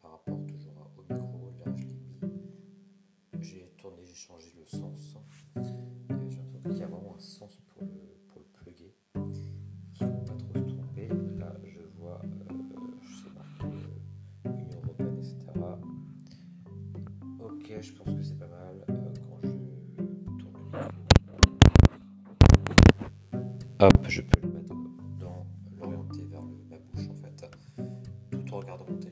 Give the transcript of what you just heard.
par rapport toujours au micro. Là, je l'ai mis. J'ai tourné, j'ai changé le sens. J'ai l'impression qu'il y a vraiment un sens pour le, pour le plugger. Il ne faut pas trop se tromper. Là, je vois, euh, je sais marqué euh, Union Européenne, etc. Ok, je pense que c'est pas mal. Euh, quand je tourne le micro. Hop, je peux le mettre dans l'orienter vers la bouche en fait, tout en regardant mon téléphone.